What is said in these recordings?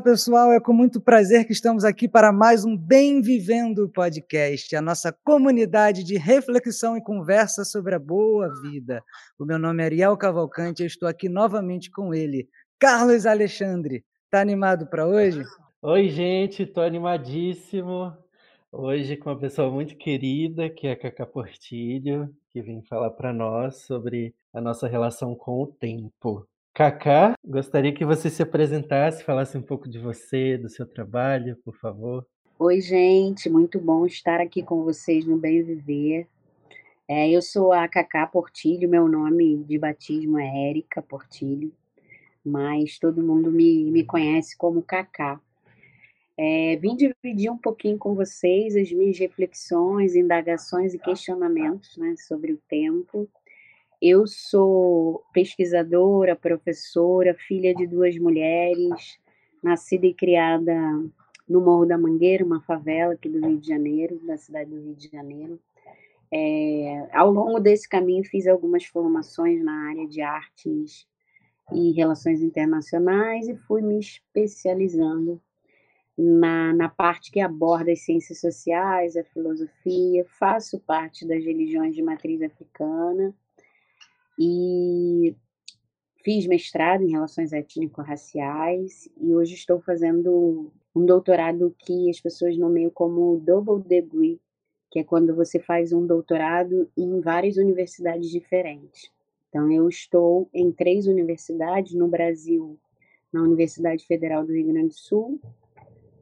Olá, pessoal. É com muito prazer que estamos aqui para mais um Bem Vivendo Podcast, a nossa comunidade de reflexão e conversa sobre a boa vida. O meu nome é Ariel Cavalcante e estou aqui novamente com ele, Carlos Alexandre. Tá animado para hoje? Oi, gente, estou animadíssimo. Hoje com uma pessoa muito querida, que é a Cacá Portilho, que vem falar para nós sobre a nossa relação com o tempo. Cacá, gostaria que você se apresentasse, falasse um pouco de você, do seu trabalho, por favor. Oi, gente, muito bom estar aqui com vocês no Bem Viver. É, eu sou a Cacá Portilho, meu nome de batismo é Érica Portilho, mas todo mundo me, me conhece como Cacá. É, vim dividir um pouquinho com vocês as minhas reflexões, indagações e questionamentos né, sobre o tempo eu sou pesquisadora, professora, filha de duas mulheres, nascida e criada no Morro da Mangueira, uma favela aqui do Rio de Janeiro, da cidade do Rio de Janeiro. É, ao longo desse caminho, fiz algumas formações na área de artes e relações internacionais e fui me especializando na, na parte que aborda as ciências sociais, a filosofia. Faço parte das religiões de matriz africana e fiz mestrado em relações étnico-raciais e hoje estou fazendo um doutorado que as pessoas nomeiam como double degree, que é quando você faz um doutorado em várias universidades diferentes. Então, eu estou em três universidades no Brasil, na Universidade Federal do Rio Grande do Sul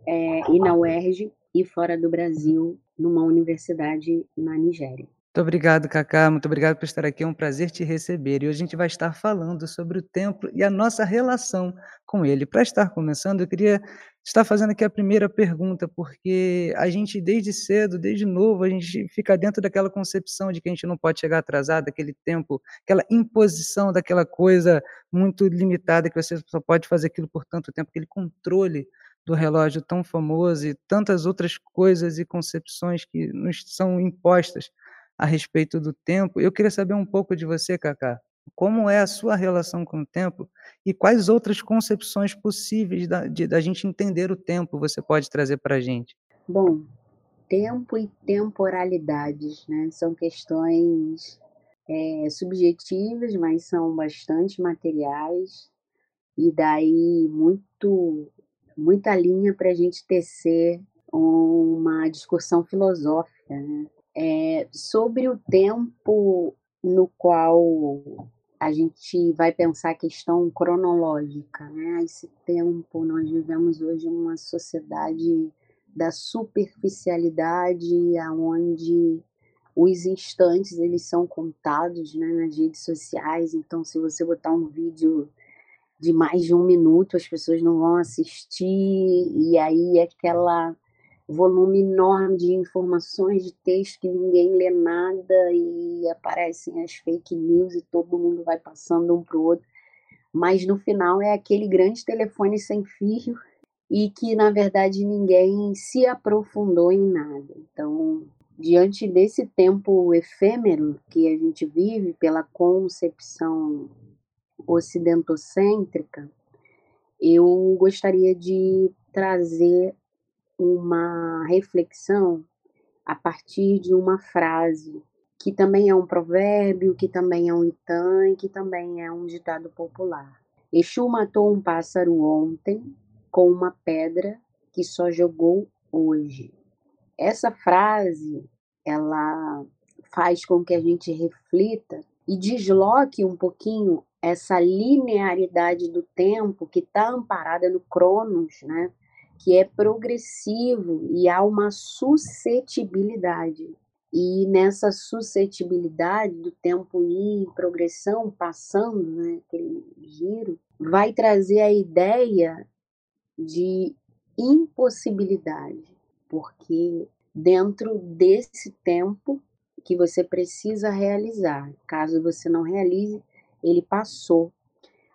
é, e na UERJ, e fora do Brasil, numa universidade na Nigéria. Muito obrigado, Cacá. Muito obrigado por estar aqui. É um prazer te receber. E hoje a gente vai estar falando sobre o templo e a nossa relação com ele. Para estar começando, eu queria estar fazendo aqui a primeira pergunta, porque a gente, desde cedo, desde novo, a gente fica dentro daquela concepção de que a gente não pode chegar atrasado, aquele tempo, aquela imposição daquela coisa muito limitada, que você só pode fazer aquilo por tanto tempo, aquele controle do relógio tão famoso e tantas outras coisas e concepções que nos são impostas a respeito do tempo. Eu queria saber um pouco de você, Cacá. Como é a sua relação com o tempo e quais outras concepções possíveis da, de, da gente entender o tempo você pode trazer para a gente? Bom, tempo e temporalidades, né? São questões é, subjetivas, mas são bastante materiais e daí muito muita linha para a gente tecer uma discussão filosófica, né? É, sobre o tempo no qual a gente vai pensar a questão cronológica, né? Esse tempo, nós vivemos hoje uma sociedade da superficialidade, aonde os instantes eles são contados, né, nas redes sociais. Então, se você botar um vídeo de mais de um minuto, as pessoas não vão assistir e aí aquela volume enorme de informações, de texto que ninguém lê nada e aparecem as fake news e todo mundo vai passando um para o outro. Mas no final é aquele grande telefone sem fio e que na verdade ninguém se aprofundou em nada. Então, diante desse tempo efêmero que a gente vive pela concepção ocidentocêntrica, eu gostaria de trazer uma reflexão a partir de uma frase que também é um provérbio, que também é um itam, que também é um ditado popular. Exu matou um pássaro ontem com uma pedra que só jogou hoje. Essa frase, ela faz com que a gente reflita e desloque um pouquinho essa linearidade do tempo que está amparada no Cronos, né? Que é progressivo e há uma suscetibilidade. E nessa suscetibilidade do tempo ir em progressão, passando, né, aquele giro, vai trazer a ideia de impossibilidade, porque dentro desse tempo que você precisa realizar, caso você não realize, ele passou.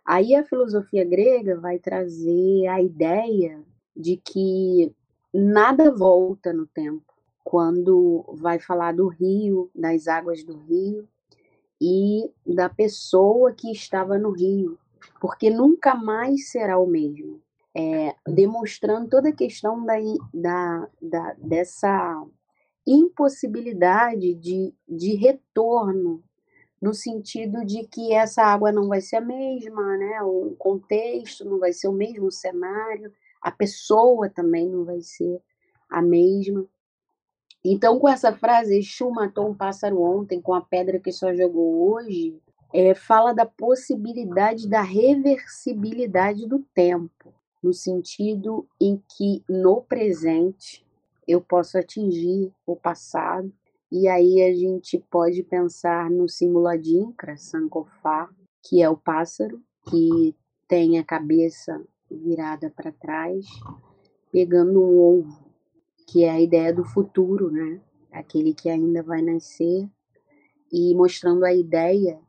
Aí a filosofia grega vai trazer a ideia de que nada volta no tempo. Quando vai falar do rio, das águas do rio e da pessoa que estava no rio, porque nunca mais será o mesmo. é, demonstrando toda a questão da, da, da, dessa impossibilidade de, de retorno, no sentido de que essa água não vai ser a mesma, né? o contexto não vai ser o mesmo, cenário, a pessoa também não vai ser a mesma. Então, com essa frase, Exu matou um pássaro ontem com a pedra que só jogou hoje, é, fala da possibilidade da reversibilidade do tempo, no sentido em que no presente eu posso atingir o passado, e aí a gente pode pensar no símbolo Adinkra, Sankofá, que é o pássaro, que tem a cabeça virada para trás, pegando um ovo que é a ideia do futuro, né? Aquele que ainda vai nascer e mostrando a ideia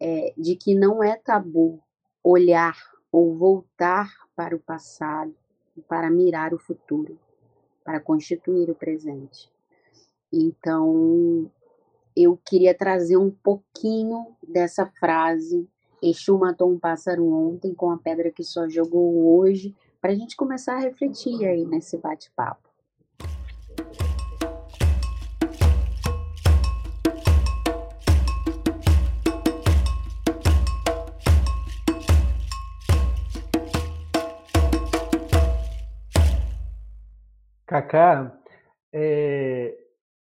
é, de que não é tabu olhar ou voltar para o passado para mirar o futuro, para constituir o presente. Então, eu queria trazer um pouquinho dessa frase. Exu matou um pássaro ontem com a pedra que só jogou hoje, para a gente começar a refletir aí nesse bate-papo. Cacá, é,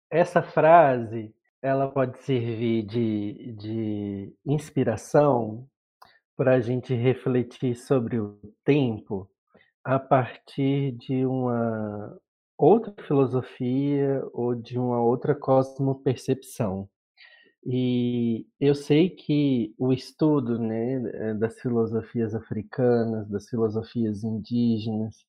essa frase ela pode servir de, de inspiração para a gente refletir sobre o tempo a partir de uma outra filosofia ou de uma outra cosmopercepção. E eu sei que o estudo né, das filosofias africanas, das filosofias indígenas,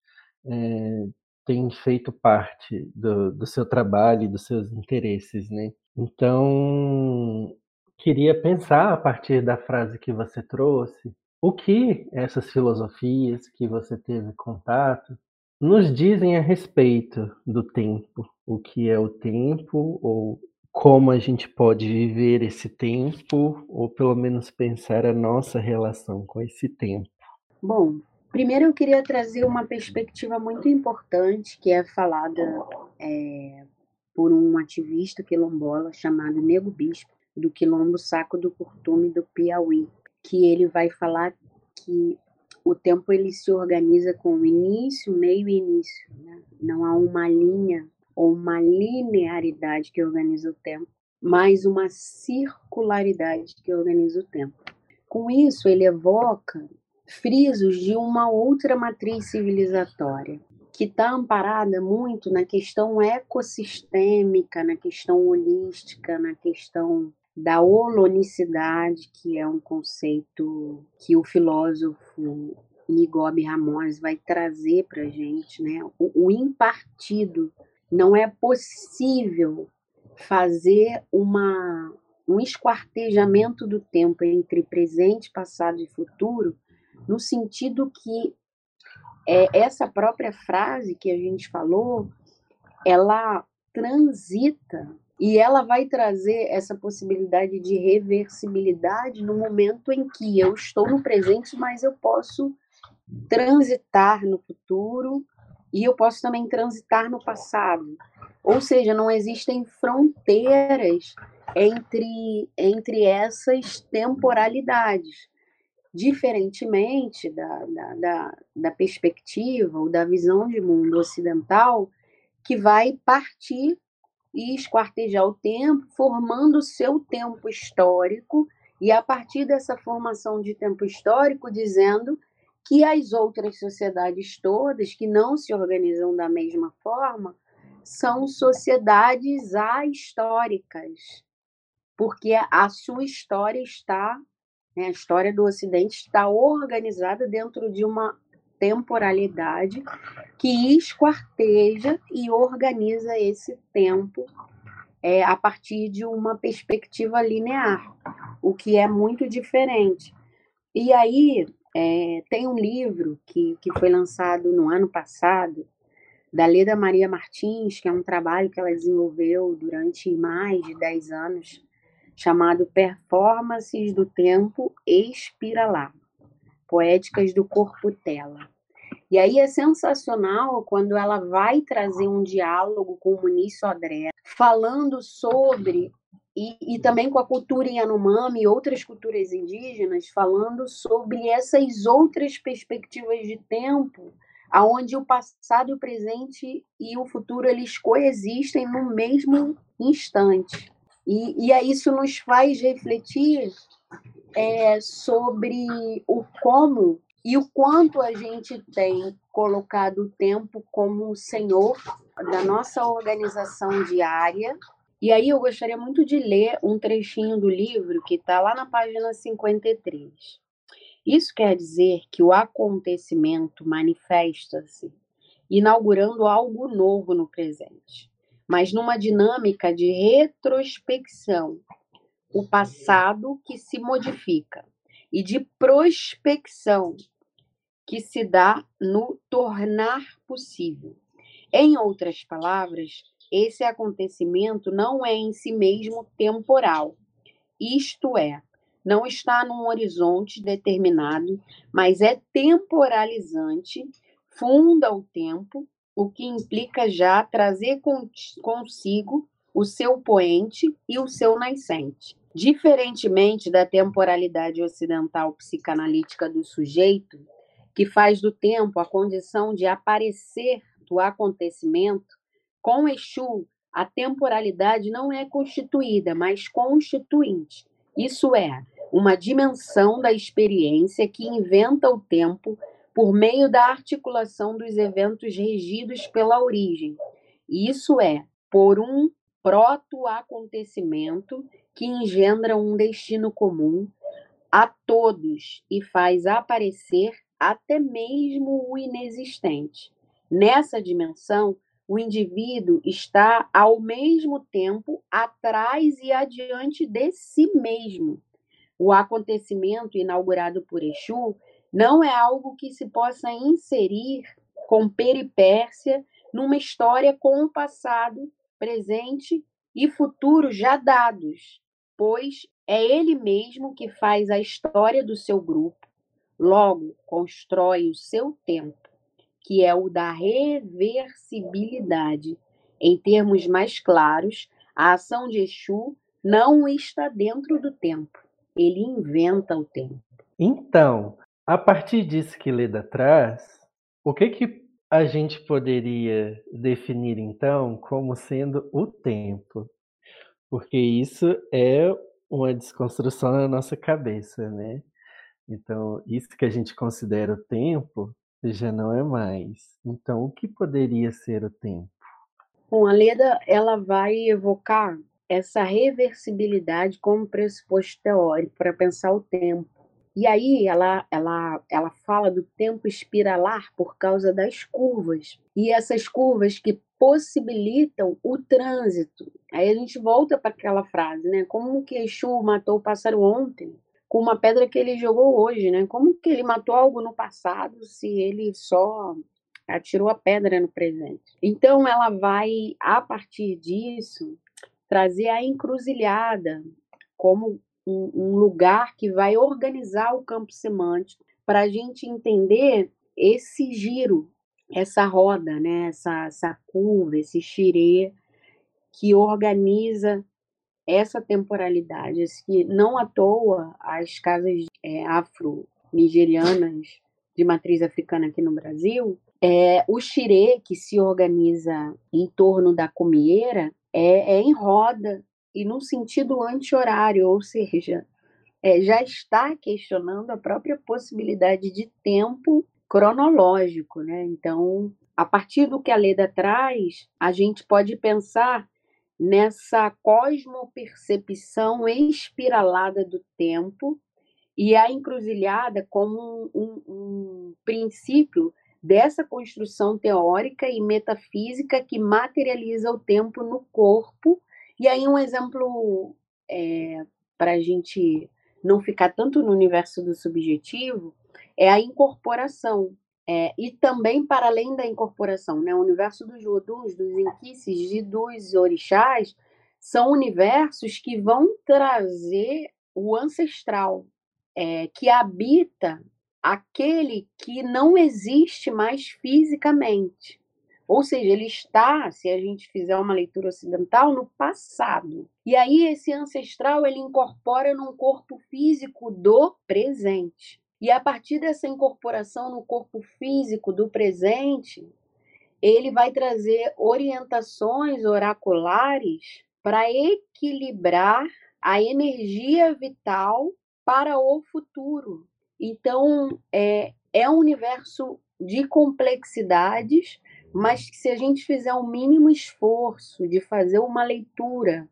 é, tem feito parte do, do seu trabalho e dos seus interesses, né? Então, queria pensar a partir da frase que você trouxe, o que essas filosofias que você teve contato nos dizem a respeito do tempo, o que é o tempo ou como a gente pode viver esse tempo ou pelo menos pensar a nossa relação com esse tempo. Bom, Primeiro, eu queria trazer uma perspectiva muito importante que é falada é, por um ativista quilombola chamado Nego Bispo, do Quilombo Saco do Curtume do Piauí, que ele vai falar que o tempo ele se organiza com início, meio e início. Né? Não há uma linha ou uma linearidade que organiza o tempo, mas uma circularidade que organiza o tempo. Com isso, ele evoca frisos de uma outra matriz civilizatória, que está amparada muito na questão ecossistêmica, na questão holística, na questão da holonicidade, que é um conceito que o filósofo Nigobe Ramos vai trazer para a gente, né? O, o impartido. Não é possível fazer uma, um esquartejamento do tempo entre presente, passado e futuro no sentido que é, essa própria frase que a gente falou, ela transita e ela vai trazer essa possibilidade de reversibilidade no momento em que eu estou no presente, mas eu posso transitar no futuro e eu posso também transitar no passado. Ou seja, não existem fronteiras entre, entre essas temporalidades diferentemente da, da, da, da perspectiva ou da visão de mundo ocidental, que vai partir e esquartejar o tempo, formando o seu tempo histórico, e a partir dessa formação de tempo histórico, dizendo que as outras sociedades todas, que não se organizam da mesma forma, são sociedades ahistóricas, porque a sua história está? A história do Ocidente está organizada dentro de uma temporalidade que esquarteja e organiza esse tempo é, a partir de uma perspectiva linear, o que é muito diferente. E aí é, tem um livro que, que foi lançado no ano passado, da Leda Maria Martins, que é um trabalho que ela desenvolveu durante mais de 10 anos, chamado Performances do Tempo Expiralar, Poéticas do Corpo Tela. E aí é sensacional quando ela vai trazer um diálogo com o Muniz Sodré, falando sobre e, e, também com a cultura Yanomami e outras culturas indígenas, falando sobre essas outras perspectivas de tempo, aonde o passado, o presente e o futuro eles coexistem no mesmo instante. E, e aí isso nos faz refletir é, sobre o como e o quanto a gente tem colocado o tempo como o senhor da nossa organização diária e aí eu gostaria muito de ler um trechinho do livro que está lá na página 53. Isso quer dizer que o acontecimento manifesta-se inaugurando algo novo no presente, mas numa dinâmica de retrospecção, o passado que se modifica, e de prospecção, que se dá no tornar possível. Em outras palavras, esse acontecimento não é em si mesmo temporal, isto é, não está num horizonte determinado, mas é temporalizante, funda o tempo, o que implica já trazer consigo o seu poente e o seu nascente. Diferentemente da temporalidade ocidental psicanalítica do sujeito, que faz do tempo a condição de aparecer do acontecimento, com Exu, a temporalidade não é constituída, mas constituinte. Isso é, uma dimensão da experiência que inventa o tempo por meio da articulação dos eventos regidos pela origem. Isso é, por um proto-acontecimento que engendra um destino comum a todos e faz aparecer até mesmo o inexistente. Nessa dimensão, o indivíduo está ao mesmo tempo atrás e adiante de si mesmo. O acontecimento inaugurado por Exu não é algo que se possa inserir com peripécia numa história com o passado, presente e futuro já dados, pois é ele mesmo que faz a história do seu grupo, logo constrói o seu tempo que é o da reversibilidade. Em termos mais claros, a ação de Exu não está dentro do tempo, ele inventa o tempo. Então, a partir disso que Leda traz, o que, que a gente poderia definir então como sendo o tempo? Porque isso é uma desconstrução na nossa cabeça, né? Então, isso que a gente considera o tempo já não é mais. Então, o que poderia ser o tempo? Bom, a Leda ela vai evocar essa reversibilidade como pressuposto teórico para pensar o tempo. E aí ela, ela, ela fala do tempo espiralar por causa das curvas. E essas curvas que possibilitam o trânsito. Aí a gente volta para aquela frase, né? Como que Exu matou o pássaro ontem? com uma pedra que ele jogou hoje, né? Como que ele matou algo no passado se ele só atirou a pedra no presente? Então ela vai, a partir disso, trazer a encruzilhada como um, um lugar que vai organizar o campo semântico para a gente entender esse giro, essa roda, né? essa, essa curva, esse xirê que organiza essa temporalidade, que não à toa as casas é, afro-nigerianas de matriz africana aqui no Brasil, é, o xirê que se organiza em torno da comieira é, é em roda e no sentido anti-horário, ou seja, é, já está questionando a própria possibilidade de tempo cronológico, né? Então, a partir do que a Leda traz, a gente pode pensar nessa cosmopercepção espiralada do tempo e a encruzilhada como um, um, um princípio dessa construção teórica e metafísica que materializa o tempo no corpo. E aí, um exemplo é, para a gente não ficar tanto no universo do subjetivo é a incorporação. É, e também, para além da incorporação, né, o universo dos Vodus, dos Inquices e dos Orixás são universos que vão trazer o ancestral, é, que habita aquele que não existe mais fisicamente. Ou seja, ele está, se a gente fizer uma leitura ocidental, no passado. E aí esse ancestral ele incorpora num corpo físico do presente. E a partir dessa incorporação no corpo físico do presente, ele vai trazer orientações oraculares para equilibrar a energia vital para o futuro. Então, é, é um universo de complexidades, mas se a gente fizer o mínimo esforço de fazer uma leitura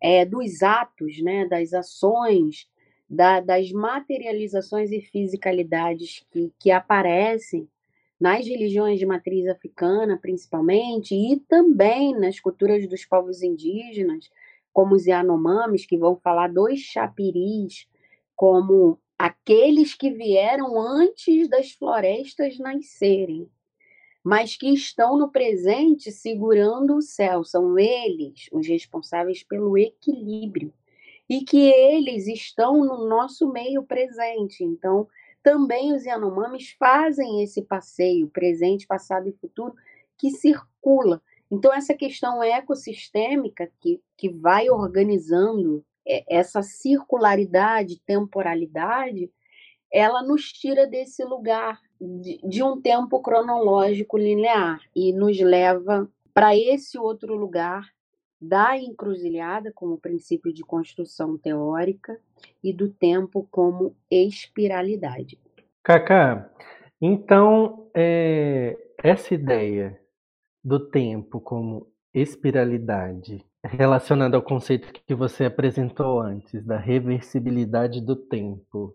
é, dos atos, né, das ações, da, das materializações e fisicalidades que, que aparecem nas religiões de matriz africana, principalmente, e também nas culturas dos povos indígenas, como os Yanomamis, que vão falar dos chapiris como aqueles que vieram antes das florestas nascerem, mas que estão no presente segurando o céu. São eles os responsáveis pelo equilíbrio e que eles estão no nosso meio presente. Então, também os Yanomamis fazem esse passeio, presente, passado e futuro, que circula. Então, essa questão ecossistêmica que, que vai organizando é, essa circularidade, temporalidade, ela nos tira desse lugar de, de um tempo cronológico linear e nos leva para esse outro lugar da encruzilhada como princípio de construção teórica e do tempo como espiralidade. Cacá, então é, essa ideia do tempo como espiralidade, relacionada ao conceito que você apresentou antes, da reversibilidade do tempo,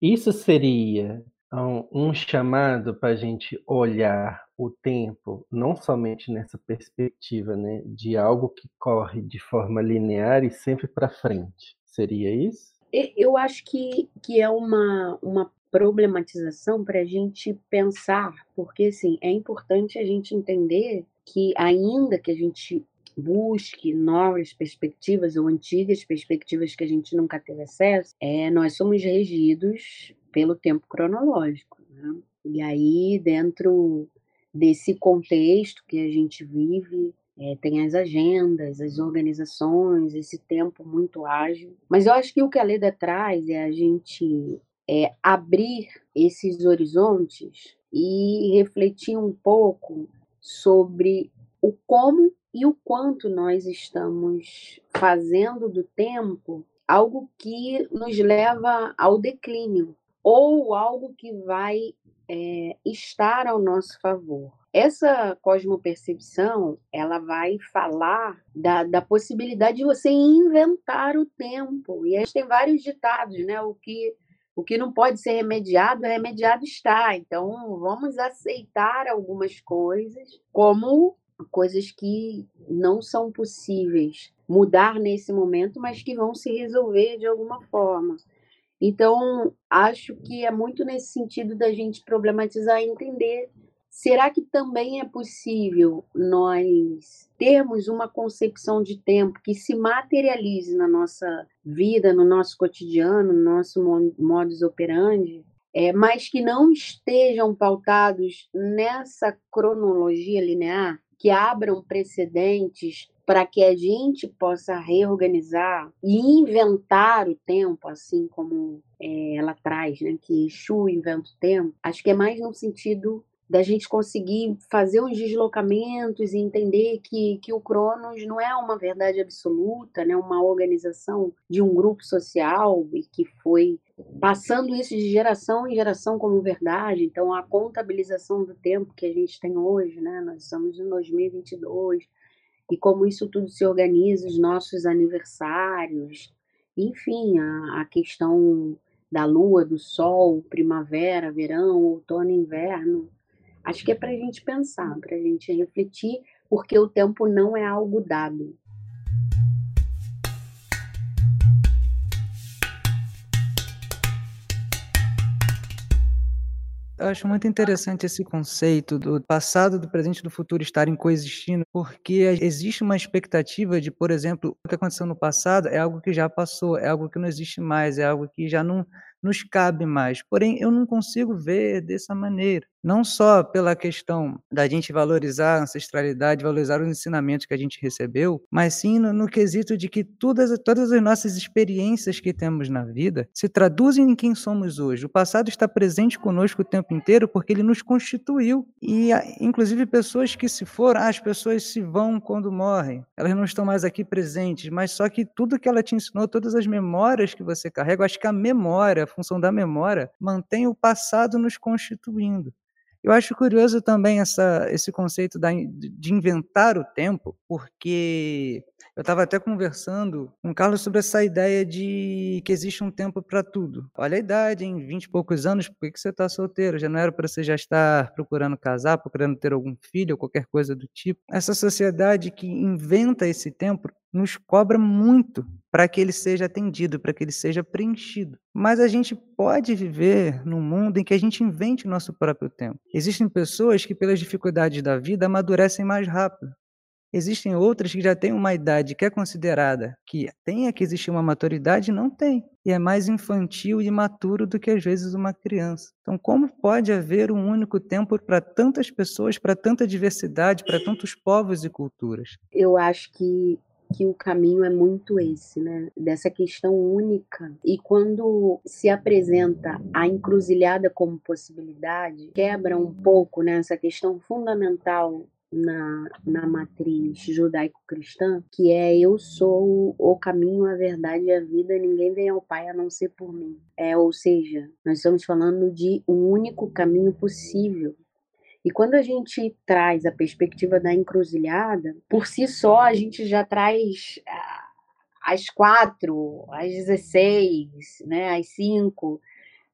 isso seria um, um chamado para a gente olhar o tempo, não somente nessa perspectiva né, de algo que corre de forma linear e sempre para frente. Seria isso? Eu acho que, que é uma, uma problematização para a gente pensar, porque assim, é importante a gente entender que, ainda que a gente busque novas perspectivas ou antigas perspectivas que a gente nunca teve acesso, é, nós somos regidos pelo tempo cronológico. Né? E aí, dentro desse contexto que a gente vive, é, tem as agendas, as organizações, esse tempo muito ágil. Mas eu acho que o que a Leda traz é a gente é, abrir esses horizontes e refletir um pouco sobre o como e o quanto nós estamos fazendo do tempo algo que nos leva ao declínio, ou algo que vai é, estar ao nosso favor. Essa cosmopercepção, ela vai falar da, da possibilidade de você inventar o tempo. E a gente tem vários ditados, né? O que, o que não pode ser remediado, remediado está. Então, vamos aceitar algumas coisas como coisas que não são possíveis mudar nesse momento, mas que vão se resolver de alguma forma. Então, acho que é muito nesse sentido da gente problematizar e entender. Será que também é possível nós termos uma concepção de tempo que se materialize na nossa vida, no nosso cotidiano, no nosso modus operandi, é, mas que não estejam pautados nessa cronologia linear, que abram precedentes para que a gente possa reorganizar e inventar o tempo, assim como é, ela traz, né? Que Exu inventa o tempo. Acho que é mais no sentido da gente conseguir fazer os deslocamentos e entender que, que o Cronos não é uma verdade absoluta, né? uma organização de um grupo social e que foi passando isso de geração em geração como verdade. Então, a contabilização do tempo que a gente tem hoje, né? nós estamos em 2022, e como isso tudo se organiza, os nossos aniversários, enfim, a, a questão da lua, do sol, primavera, verão, outono, inverno. Acho que é para a gente pensar, para a gente refletir, porque o tempo não é algo dado. Eu acho muito interessante esse conceito do passado, do presente e do futuro estarem coexistindo, porque existe uma expectativa de, por exemplo, o que aconteceu no passado é algo que já passou, é algo que não existe mais, é algo que já não, nos cabe mais. Porém, eu não consigo ver dessa maneira. Não só pela questão da gente valorizar a ancestralidade, valorizar os ensinamentos que a gente recebeu, mas sim no, no quesito de que todas, todas as nossas experiências que temos na vida se traduzem em quem somos hoje. O passado está presente conosco o tempo inteiro porque ele nos constituiu. E, inclusive, pessoas que se foram, as pessoas se vão quando morrem, elas não estão mais aqui presentes, mas só que tudo que ela te ensinou, todas as memórias que você carrega, acho que a memória, a função da memória, mantém o passado nos constituindo. Eu acho curioso também essa, esse conceito da, de inventar o tempo, porque eu estava até conversando com o Carlos sobre essa ideia de que existe um tempo para tudo. Olha a idade, em 20 e poucos anos, por que, que você está solteiro? Já não era para você já estar procurando casar, procurando ter algum filho ou qualquer coisa do tipo? Essa sociedade que inventa esse tempo nos cobra muito para que ele seja atendido, para que ele seja preenchido. Mas a gente pode viver num mundo em que a gente invente o nosso próprio tempo. Existem pessoas que, pelas dificuldades da vida, amadurecem mais rápido. Existem outras que já têm uma idade que é considerada que tenha que existir uma maturidade, não tem. E é mais infantil e imaturo do que às vezes uma criança. Então, como pode haver um único tempo para tantas pessoas, para tanta diversidade, para tantos povos e culturas? Eu acho que que o caminho é muito esse, né? Dessa questão única. E quando se apresenta a encruzilhada como possibilidade, quebra um pouco né, questão fundamental na, na matriz judaico-cristã, que é eu sou o caminho, a verdade e a vida, ninguém vem ao Pai a não ser por mim. É, ou seja, nós estamos falando de um único caminho possível e quando a gente traz a perspectiva da encruzilhada, por si só a gente já traz ah, às quatro, às dezesseis, né, às cinco,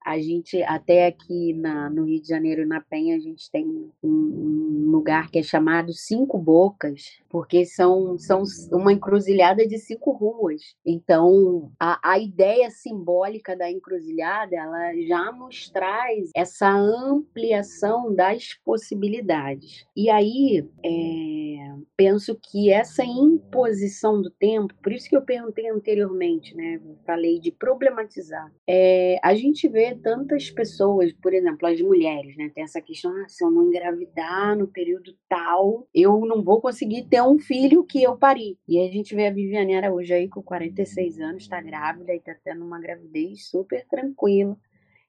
a gente, até aqui na, no Rio de Janeiro, na Penha, a gente tem um, um, lugar que é chamado Cinco Bocas, porque são, são uma encruzilhada de cinco ruas. Então, a, a ideia simbólica da encruzilhada, ela já nos traz essa ampliação das possibilidades. E aí, é, penso que essa imposição do tempo, por isso que eu perguntei anteriormente, né? Falei de problematizar. É, a gente vê tantas pessoas, por exemplo, as mulheres, né? Tem essa questão, ah, se eu não engravidar no período tal, eu não vou conseguir ter um filho que eu pari. E a gente vê a Viviane hoje aí com 46 anos, está grávida e está tendo uma gravidez super tranquila.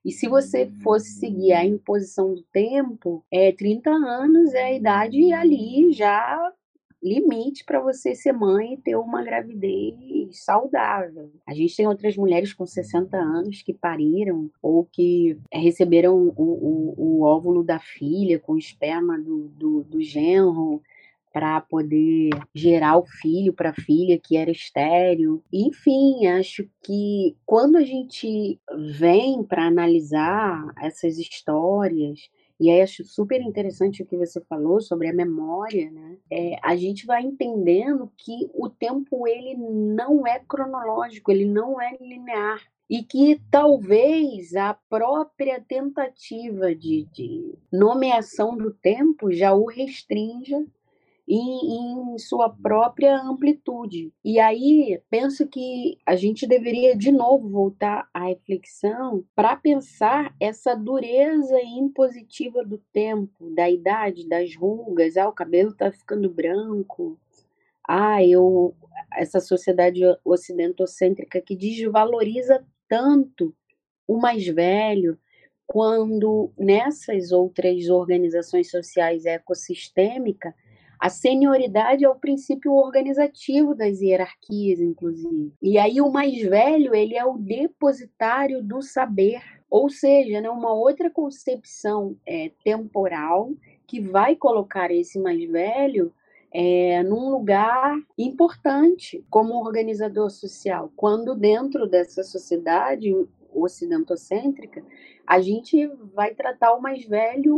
E se você fosse seguir a imposição do tempo, é 30 anos é a idade ali já limite para você ser mãe e ter uma gravidez saudável. A gente tem outras mulheres com 60 anos que pariram ou que receberam o, o, o óvulo da filha com esperma do, do, do genro para poder gerar o filho para a filha que era estéreo. Enfim, acho que quando a gente vem para analisar essas histórias, e aí acho super interessante o que você falou sobre a memória, né? É, a gente vai entendendo que o tempo ele não é cronológico, ele não é linear e que talvez a própria tentativa de, de nomeação do tempo já o restrinja em, em sua própria amplitude. E aí penso que a gente deveria de novo voltar à reflexão para pensar essa dureza impositiva do tempo, da idade, das rugas, ah, o cabelo está ficando branco. Ah, eu essa sociedade ocidentocêntrica que desvaloriza tanto o mais velho, quando nessas outras organizações sociais ecossistêmicas a senioridade é o princípio organizativo das hierarquias, inclusive. E aí o mais velho, ele é o depositário do saber, ou seja, né, uma outra concepção é, temporal que vai colocar esse mais velho é, num lugar importante como organizador social, quando dentro dessa sociedade ocidentocêntrica, a gente vai tratar o mais velho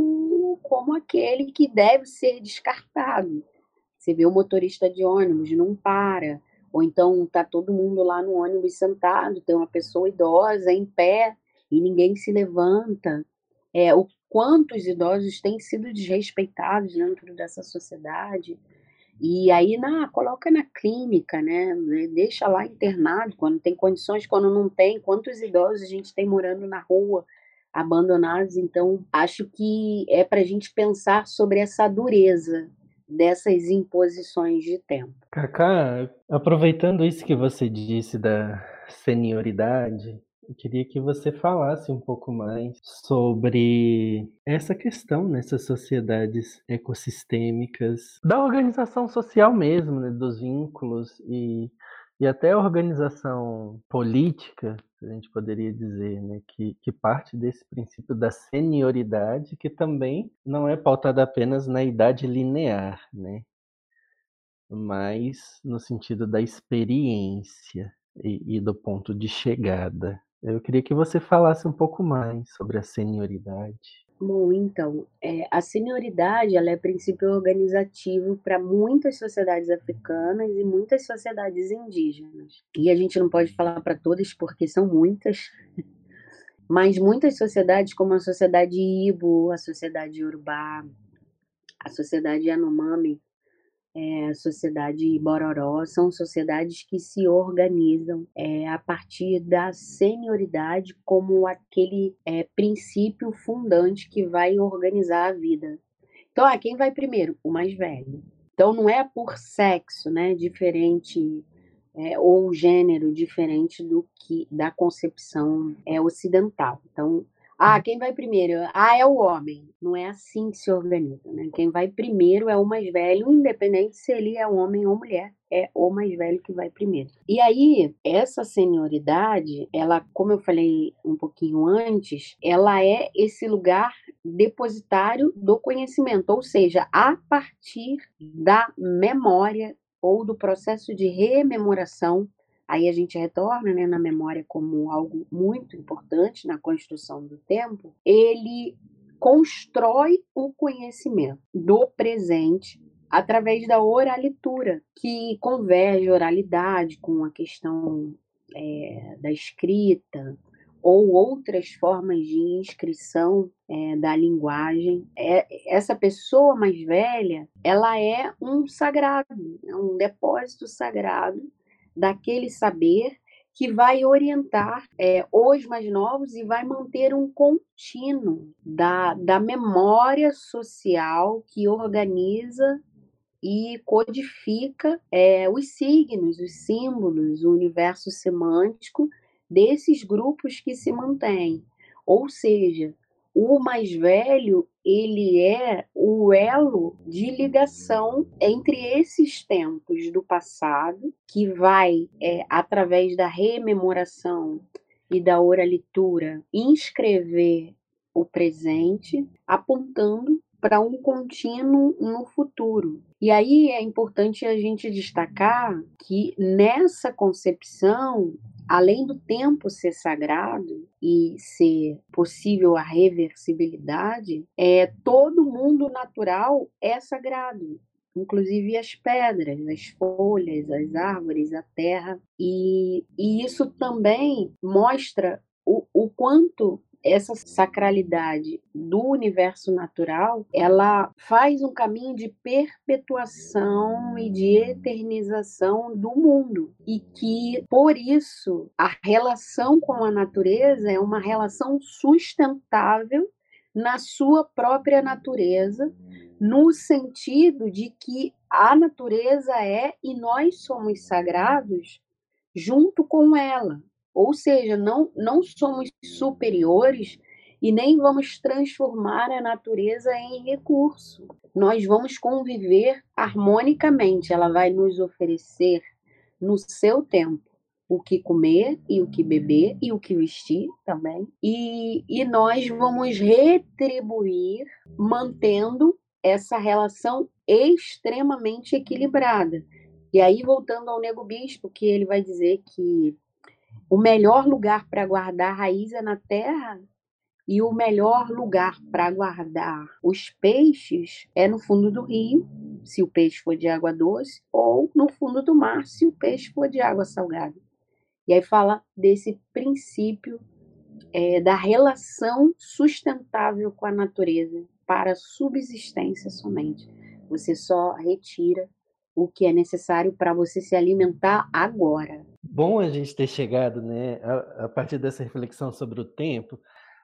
como aquele que deve ser descartado. Você vê o motorista de ônibus, não para. Ou então tá todo mundo lá no ônibus sentado, tem uma pessoa idosa em pé e ninguém se levanta. É, o quanto os idosos têm sido desrespeitados dentro dessa sociedade. E aí, na, coloca na clínica, né? Deixa lá internado quando tem condições, quando não tem. Quantos idosos a gente tem morando na rua, abandonados? Então, acho que é para a gente pensar sobre essa dureza dessas imposições de tempo. Cacá, aproveitando isso que você disse da senioridade, eu queria que você falasse um pouco mais sobre essa questão nessas sociedades ecossistêmicas, da organização social mesmo, né, dos vínculos e, e até a organização política, a gente poderia dizer, né, que, que parte desse princípio da senioridade, que também não é pautada apenas na idade linear, né, mas no sentido da experiência e, e do ponto de chegada. Eu queria que você falasse um pouco mais sobre a senioridade. Bom, então, é, a senioridade ela é princípio organizativo para muitas sociedades africanas e muitas sociedades indígenas. E a gente não pode falar para todas porque são muitas, mas muitas sociedades, como a sociedade Ibo, a sociedade Urubá, a sociedade Yanomami, é, sociedade Bororó, são sociedades que se organizam é, a partir da senioridade como aquele é, princípio fundante que vai organizar a vida. Então, ah, quem vai primeiro? O mais velho. Então, não é por sexo, né, diferente é, ou gênero diferente do que da concepção é, ocidental. Então, ah, quem vai primeiro? Ah, é o homem. Não é assim que se organiza, né? Quem vai primeiro é o mais velho, independente se ele é homem ou mulher, é o mais velho que vai primeiro. E aí, essa senioridade, ela, como eu falei um pouquinho antes, ela é esse lugar depositário do conhecimento, ou seja, a partir da memória ou do processo de rememoração Aí a gente retorna né, na memória como algo muito importante na construção do tempo. Ele constrói o conhecimento do presente através da oralitura, que converge oralidade com a questão é, da escrita ou outras formas de inscrição é, da linguagem. É, essa pessoa mais velha, ela é um sagrado, é um depósito sagrado daquele saber que vai orientar é, os mais novos e vai manter um contínuo da, da memória social que organiza e codifica é, os signos, os símbolos, o universo semântico desses grupos que se mantêm. Ou seja, o mais velho ele é o elo de ligação entre esses tempos do passado, que vai, é, através da rememoração e da oralitura, inscrever o presente, apontando para um contínuo no futuro. E aí é importante a gente destacar que nessa concepção além do tempo ser sagrado e ser possível a reversibilidade, é todo mundo natural é sagrado, inclusive as pedras, as folhas, as árvores, a terra. E, e isso também mostra o, o quanto essa sacralidade do universo natural, ela faz um caminho de perpetuação e de eternização do mundo e que por isso a relação com a natureza é uma relação sustentável na sua própria natureza, no sentido de que a natureza é e nós somos sagrados junto com ela. Ou seja, não, não somos superiores e nem vamos transformar a natureza em recurso. Nós vamos conviver harmonicamente. Ela vai nos oferecer no seu tempo o que comer e o que beber e o que vestir também. E, e nós vamos retribuir mantendo essa relação extremamente equilibrada. E aí, voltando ao Nego Bispo, que ele vai dizer que o melhor lugar para guardar raiz é na terra e o melhor lugar para guardar os peixes é no fundo do rio, se o peixe for de água doce, ou no fundo do mar, se o peixe for de água salgada. E aí fala desse princípio é, da relação sustentável com a natureza para subsistência somente. Você só retira o que é necessário para você se alimentar agora. Bom a gente ter chegado, né, a, a partir dessa reflexão sobre o tempo,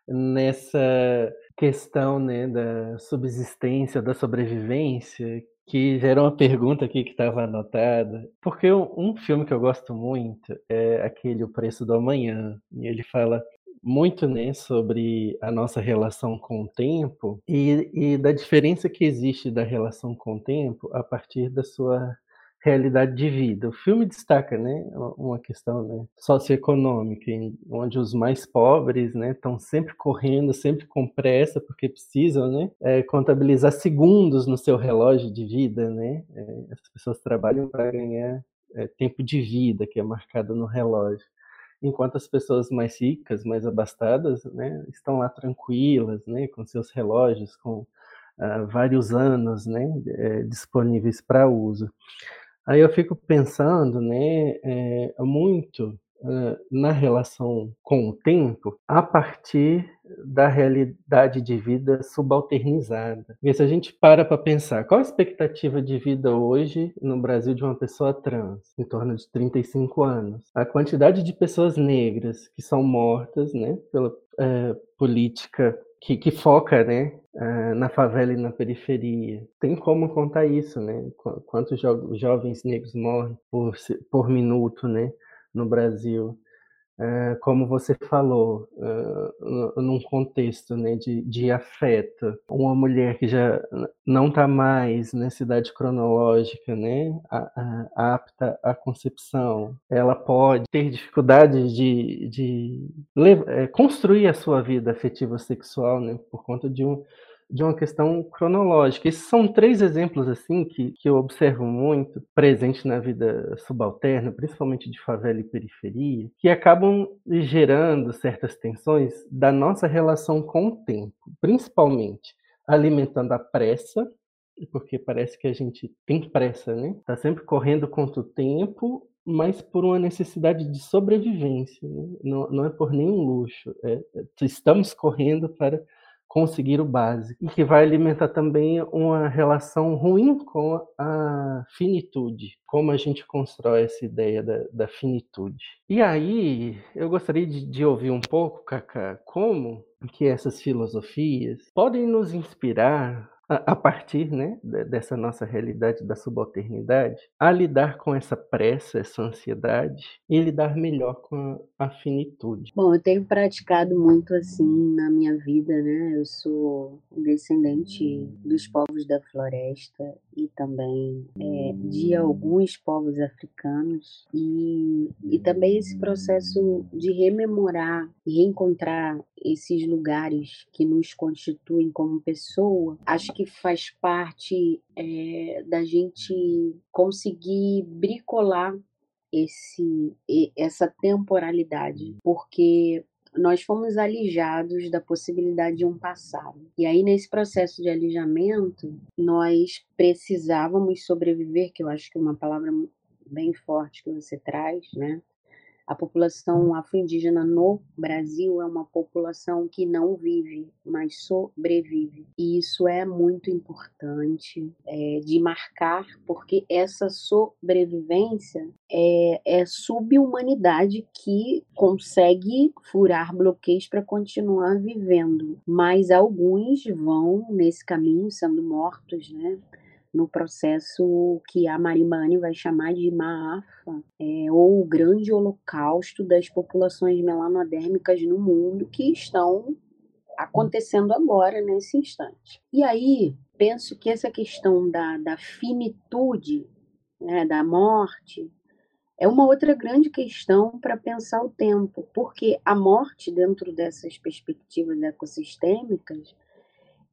nessa questão, né, da subsistência, da sobrevivência, que gerou uma pergunta aqui que estava anotada, porque um, filme que eu gosto muito é aquele O Preço do Amanhã, e ele fala muito né, sobre a nossa relação com o tempo e, e da diferença que existe da relação com o tempo a partir da sua realidade de vida. O filme destaca, né, uma questão né, socioeconômica, onde os mais pobres, né, estão sempre correndo, sempre com pressa, porque precisam, né, é, contabilizar segundos no seu relógio de vida, né. É, as pessoas trabalham para ganhar é, tempo de vida, que é marcado no relógio. Enquanto as pessoas mais ricas, mais abastadas, né, estão lá tranquilas, né, com seus relógios, com uh, vários anos, né, é, disponíveis para uso. Aí eu fico pensando, né, é, muito na relação com o tempo a partir da realidade de vida subalternizada. E se a gente para para pensar, qual a expectativa de vida hoje no Brasil de uma pessoa trans? Em torno de 35 anos. A quantidade de pessoas negras que são mortas né, pela é, política que, que, foca né, na favela e na periferia. Tem como contar isso, né? Quantos jo jovens negros morrem por, por minuto né, no Brasil. Eh, como você falou, uh, num contexto né, de, de afeto, uma mulher que já não está mais nessa idade cronológica, né, a, a, apta à concepção, ela pode ter dificuldade de, de é, construir a sua vida afetiva sexual né, por conta de um, de uma questão cronológica. Esses são três exemplos assim que, que eu observo muito presente na vida subalterna, principalmente de favela e periferia, que acabam gerando certas tensões da nossa relação com o tempo, principalmente alimentando a pressa, porque parece que a gente tem pressa, né? Tá sempre correndo contra o tempo, mas por uma necessidade de sobrevivência, né? não, não é por nenhum luxo. É, é estamos correndo para conseguir o básico e que vai alimentar também uma relação ruim com a finitude, como a gente constrói essa ideia da, da finitude. E aí eu gostaria de, de ouvir um pouco, Cacá, como que essas filosofias podem nos inspirar a partir né, dessa nossa realidade da subalternidade, a lidar com essa pressa, essa ansiedade e lidar melhor com a finitude. Bom, eu tenho praticado muito assim na minha vida, né? Eu sou descendente dos povos da floresta e também é, de alguns povos africanos e, e também esse processo de rememorar e reencontrar esses lugares que nos constituem como pessoa, acho que faz parte é, da gente conseguir bricolar esse, essa temporalidade, porque nós fomos alijados da possibilidade de um passado. E aí, nesse processo de alijamento, nós precisávamos sobreviver, que eu acho que é uma palavra bem forte que você traz, né? A população afro-indígena no Brasil é uma população que não vive, mas sobrevive. E isso é muito importante é, de marcar, porque essa sobrevivência é, é subhumanidade que consegue furar bloqueios para continuar vivendo. Mas alguns vão nesse caminho sendo mortos, né? No processo que a Marimani vai chamar de Maafa, é, ou o grande holocausto das populações melanodérmicas no mundo que estão acontecendo agora, nesse instante. E aí, penso que essa questão da, da finitude, né, da morte, é uma outra grande questão para pensar o tempo, porque a morte, dentro dessas perspectivas ecossistêmicas,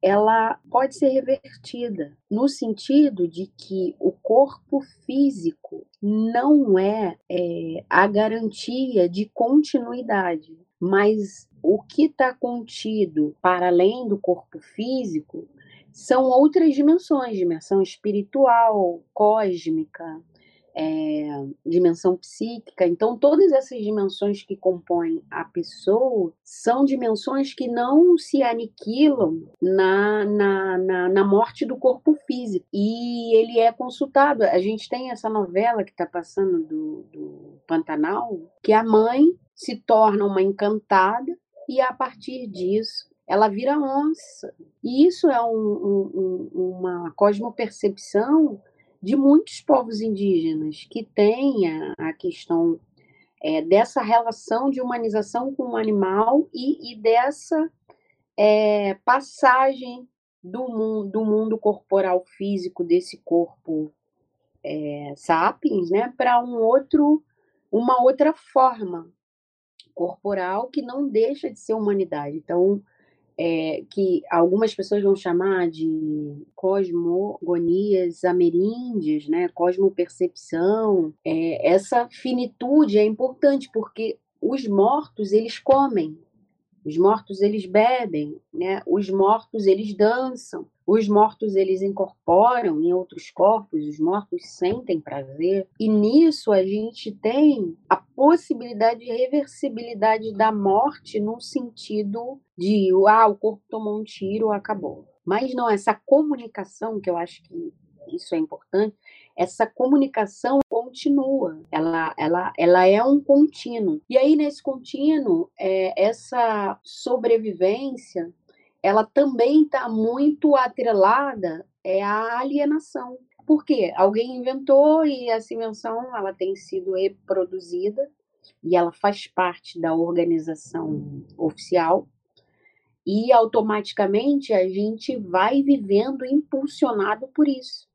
ela pode ser revertida no sentido de que o corpo físico não é, é a garantia de continuidade, mas o que está contido para além do corpo físico são outras dimensões, dimensão espiritual, cósmica, é, dimensão psíquica. Então, todas essas dimensões que compõem a pessoa são dimensões que não se aniquilam na, na, na, na morte do corpo físico. E ele é consultado. A gente tem essa novela que está passando do, do Pantanal, que a mãe se torna uma encantada e a partir disso ela vira onça. E isso é um, um, uma cosmopercepção de muitos povos indígenas que têm a, a questão é, dessa relação de humanização com o animal e, e dessa é, passagem do mundo, do mundo corporal físico desse corpo é, sapiens, né, para um outro, uma outra forma corporal que não deixa de ser humanidade. Então, é, que algumas pessoas vão chamar de cosmogonias ameríndias, né? cosmopercepção. É, essa finitude é importante porque os mortos eles comem, os mortos eles bebem, né? Os mortos eles dançam. Os mortos eles incorporam em outros corpos, os mortos sentem prazer. E nisso a gente tem a possibilidade de reversibilidade da morte no sentido de ah, o corpo tomou um tiro, acabou. Mas não, essa comunicação, que eu acho que isso é importante, essa comunicação continua, ela, ela, ela é um contínuo. E aí, nesse contínuo, é, essa sobrevivência, ela também está muito atrelada é, à alienação. Por quê? Alguém inventou e essa invenção ela tem sido reproduzida e ela faz parte da organização oficial e automaticamente a gente vai vivendo impulsionado por isso.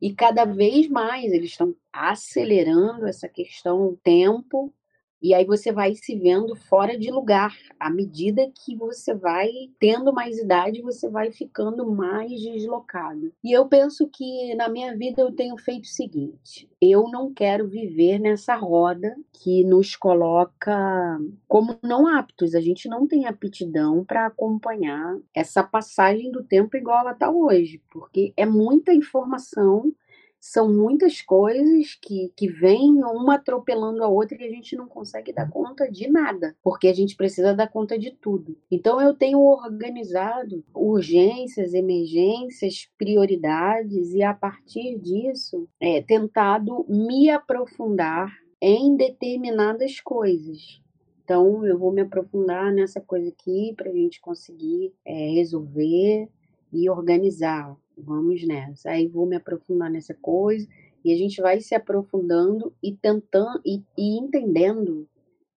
E cada vez mais eles estão acelerando essa questão tempo, e aí você vai se vendo fora de lugar. À medida que você vai tendo mais idade, você vai ficando mais deslocado. E eu penso que na minha vida eu tenho feito o seguinte: eu não quero viver nessa roda que nos coloca como não aptos. A gente não tem aptidão para acompanhar essa passagem do tempo igual ela está hoje, porque é muita informação são muitas coisas que, que vêm uma atropelando a outra e a gente não consegue dar conta de nada, porque a gente precisa dar conta de tudo. Então eu tenho organizado urgências, emergências, prioridades e a partir disso é, tentado me aprofundar em determinadas coisas. Então, eu vou me aprofundar nessa coisa aqui para a gente conseguir é, resolver e organizar vamos nessa. Aí vou me aprofundar nessa coisa e a gente vai se aprofundando e tentando e, e entendendo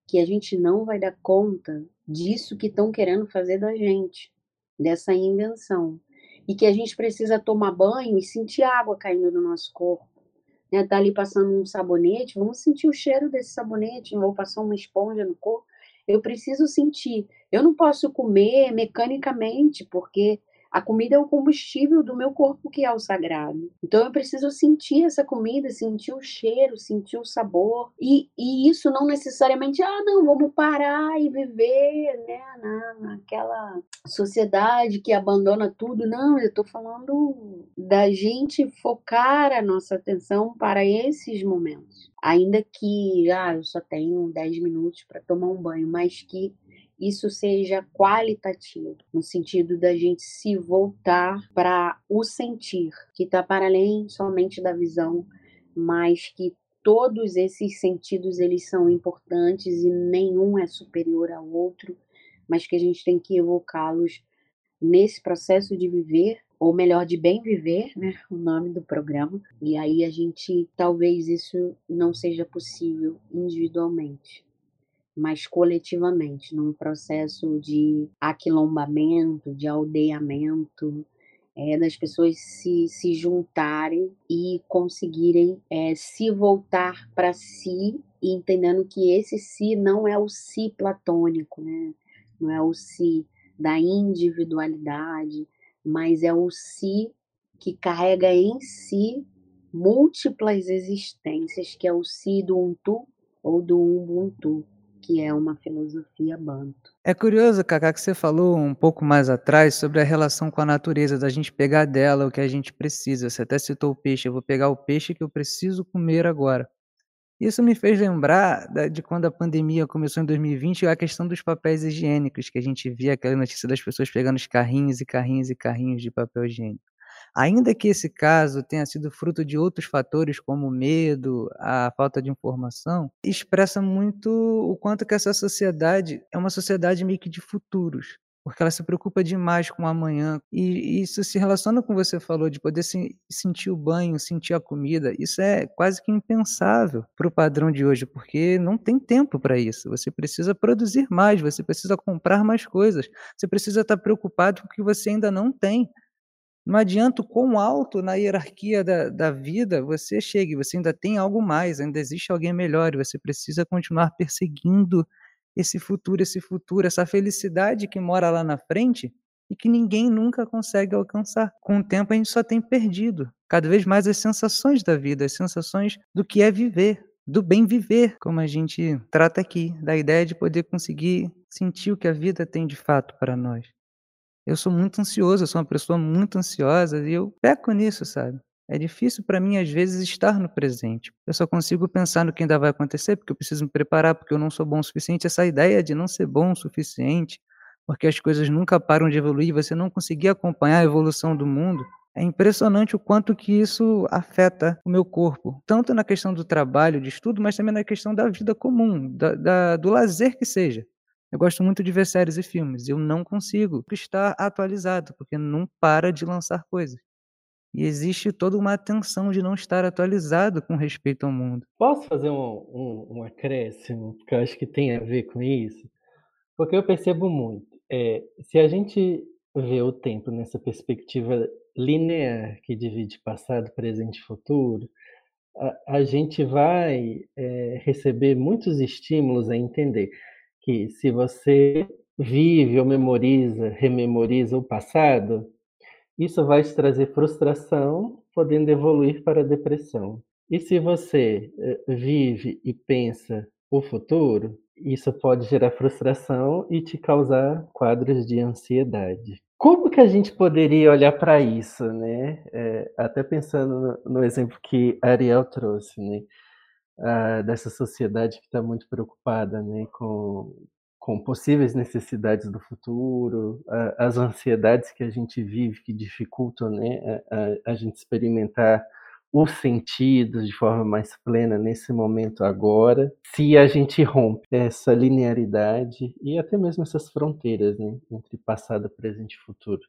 que a gente não vai dar conta disso que estão querendo fazer da gente, dessa invenção. E que a gente precisa tomar banho e sentir água caindo no nosso corpo. Né? Tá ali passando um sabonete, vamos sentir o cheiro desse sabonete, vou passar uma esponja no corpo. Eu preciso sentir. Eu não posso comer mecanicamente, porque a comida é o combustível do meu corpo, que é o sagrado. Então eu preciso sentir essa comida, sentir o cheiro, sentir o sabor. E, e isso não necessariamente, ah, não, vamos parar e viver né, na, naquela sociedade que abandona tudo. Não, eu estou falando da gente focar a nossa atenção para esses momentos. Ainda que, ah, eu só tenho 10 minutos para tomar um banho, mas que isso seja qualitativo, no sentido da gente se voltar para o sentir, que está para além somente da visão, mas que todos esses sentidos eles são importantes e nenhum é superior ao outro, mas que a gente tem que evocá-los nesse processo de viver, ou melhor, de bem viver, né, o nome do programa. E aí a gente talvez isso não seja possível individualmente mas coletivamente, num processo de aquilombamento, de aldeamento, é, das pessoas se, se juntarem e conseguirem é, se voltar para si, entendendo que esse si não é o si platônico, né? não é o si da individualidade, mas é o si que carrega em si múltiplas existências, que é o si do Untu ou do Ubuntu que é uma filosofia banto. É curioso, Cacá, que você falou um pouco mais atrás sobre a relação com a natureza, da gente pegar dela o que a gente precisa. Você até citou o peixe, eu vou pegar o peixe que eu preciso comer agora. Isso me fez lembrar de quando a pandemia começou em 2020, a questão dos papéis higiênicos, que a gente via aquela notícia das pessoas pegando os carrinhos e carrinhos e carrinhos de papel higiênico. Ainda que esse caso tenha sido fruto de outros fatores, como medo, a falta de informação, expressa muito o quanto que essa sociedade é uma sociedade meio que de futuros porque ela se preocupa demais com o amanhã. E isso se relaciona com o que você falou, de poder se, sentir o banho, sentir a comida. Isso é quase que impensável para o padrão de hoje, porque não tem tempo para isso. Você precisa produzir mais, você precisa comprar mais coisas, você precisa estar preocupado com o que você ainda não tem. Não adianta o quão alto na hierarquia da, da vida você chegue, você ainda tem algo mais, ainda existe alguém melhor, e você precisa continuar perseguindo esse futuro, esse futuro, essa felicidade que mora lá na frente e que ninguém nunca consegue alcançar. Com o tempo a gente só tem perdido cada vez mais as sensações da vida, as sensações do que é viver, do bem viver, como a gente trata aqui, da ideia de poder conseguir sentir o que a vida tem de fato para nós. Eu sou muito ansioso, eu sou uma pessoa muito ansiosa e eu peco nisso, sabe? É difícil para mim, às vezes, estar no presente. Eu só consigo pensar no que ainda vai acontecer, porque eu preciso me preparar, porque eu não sou bom o suficiente. Essa ideia de não ser bom o suficiente, porque as coisas nunca param de evoluir, você não conseguir acompanhar a evolução do mundo, é impressionante o quanto que isso afeta o meu corpo, tanto na questão do trabalho, de estudo, mas também na questão da vida comum, da, da, do lazer que seja. Eu gosto muito de ver séries e filmes. Eu não consigo estar atualizado, porque não para de lançar coisas. E existe toda uma tensão de não estar atualizado com respeito ao mundo. Posso fazer um, um, um acréscimo? Porque eu acho que tem a ver com isso. Porque eu percebo muito. É, se a gente vê o tempo nessa perspectiva linear que divide passado, presente e futuro, a, a gente vai é, receber muitos estímulos a entender que se você vive ou memoriza, rememoriza o passado, isso vai te trazer frustração, podendo evoluir para a depressão. E se você eh, vive e pensa o futuro, isso pode gerar frustração e te causar quadros de ansiedade. Como que a gente poderia olhar para isso, né? É, até pensando no, no, exemplo que Ariel trouxe, né? Ah, dessa sociedade que está muito preocupada, né, com com possíveis necessidades do futuro, as ansiedades que a gente vive que dificultam né, a, a, gente experimentar os sentidos de forma mais plena nesse momento agora, se a gente rompe essa linearidade e até mesmo essas fronteiras né, entre passado, presente e futuro.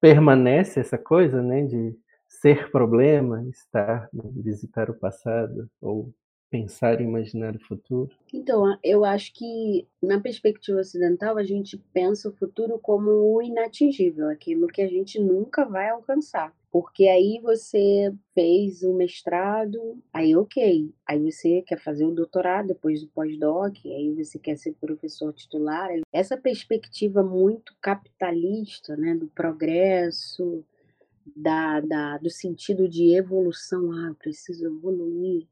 Permanece essa coisa né, de ser problema, estar, né, visitar o passado ou pensar e imaginar o futuro? Então, eu acho que na perspectiva ocidental a gente pensa o futuro como o inatingível, aquilo que a gente nunca vai alcançar. Porque aí você fez o mestrado, aí ok. Aí você quer fazer o doutorado depois do pós-doc, aí você quer ser professor titular. Essa perspectiva muito capitalista, né, do progresso, da, da, do sentido de evolução, ah, preciso evoluir,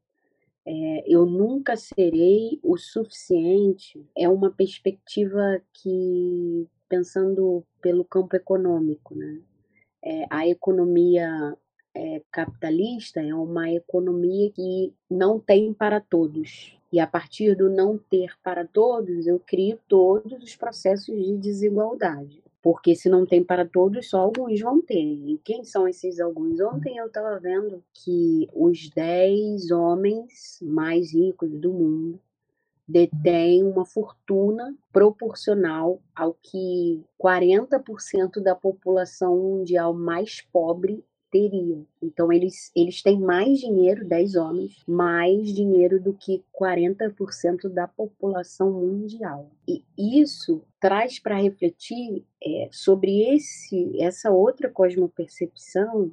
é, eu nunca serei o suficiente é uma perspectiva que, pensando pelo campo econômico, né? É, a economia é, capitalista é uma economia que não tem para todos. E a partir do não ter para todos, eu crio todos os processos de desigualdade porque se não tem para todos, só alguns vão ter. E quem são esses alguns? Ontem eu estava vendo que os 10 homens mais ricos do mundo detêm uma fortuna proporcional ao que 40% da população mundial mais pobre teria. Então, eles, eles têm mais dinheiro, 10 homens, mais dinheiro do que 40% da população mundial. E isso traz para refletir é, sobre esse, essa outra cosmopercepção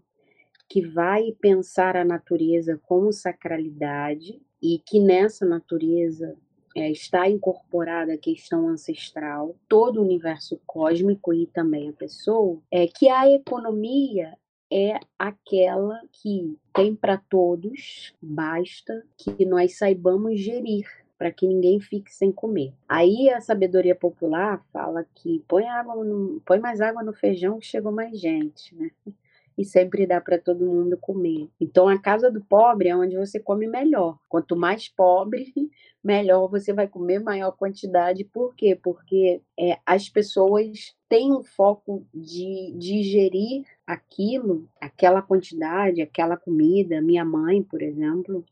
que vai pensar a natureza como sacralidade e que nessa natureza é, está incorporada a questão ancestral, todo o universo cósmico e também a pessoa, é que a economia é aquela que tem para todos, basta que nós saibamos gerir para que ninguém fique sem comer. Aí a sabedoria popular fala que põe água no, põe mais água no feijão que chegou mais gente, né? e sempre dá para todo mundo comer. Então a casa do pobre é onde você come melhor. Quanto mais pobre, melhor você vai comer maior quantidade. Por quê? Porque é, as pessoas têm um foco de digerir aquilo, aquela quantidade, aquela comida. Minha mãe, por exemplo,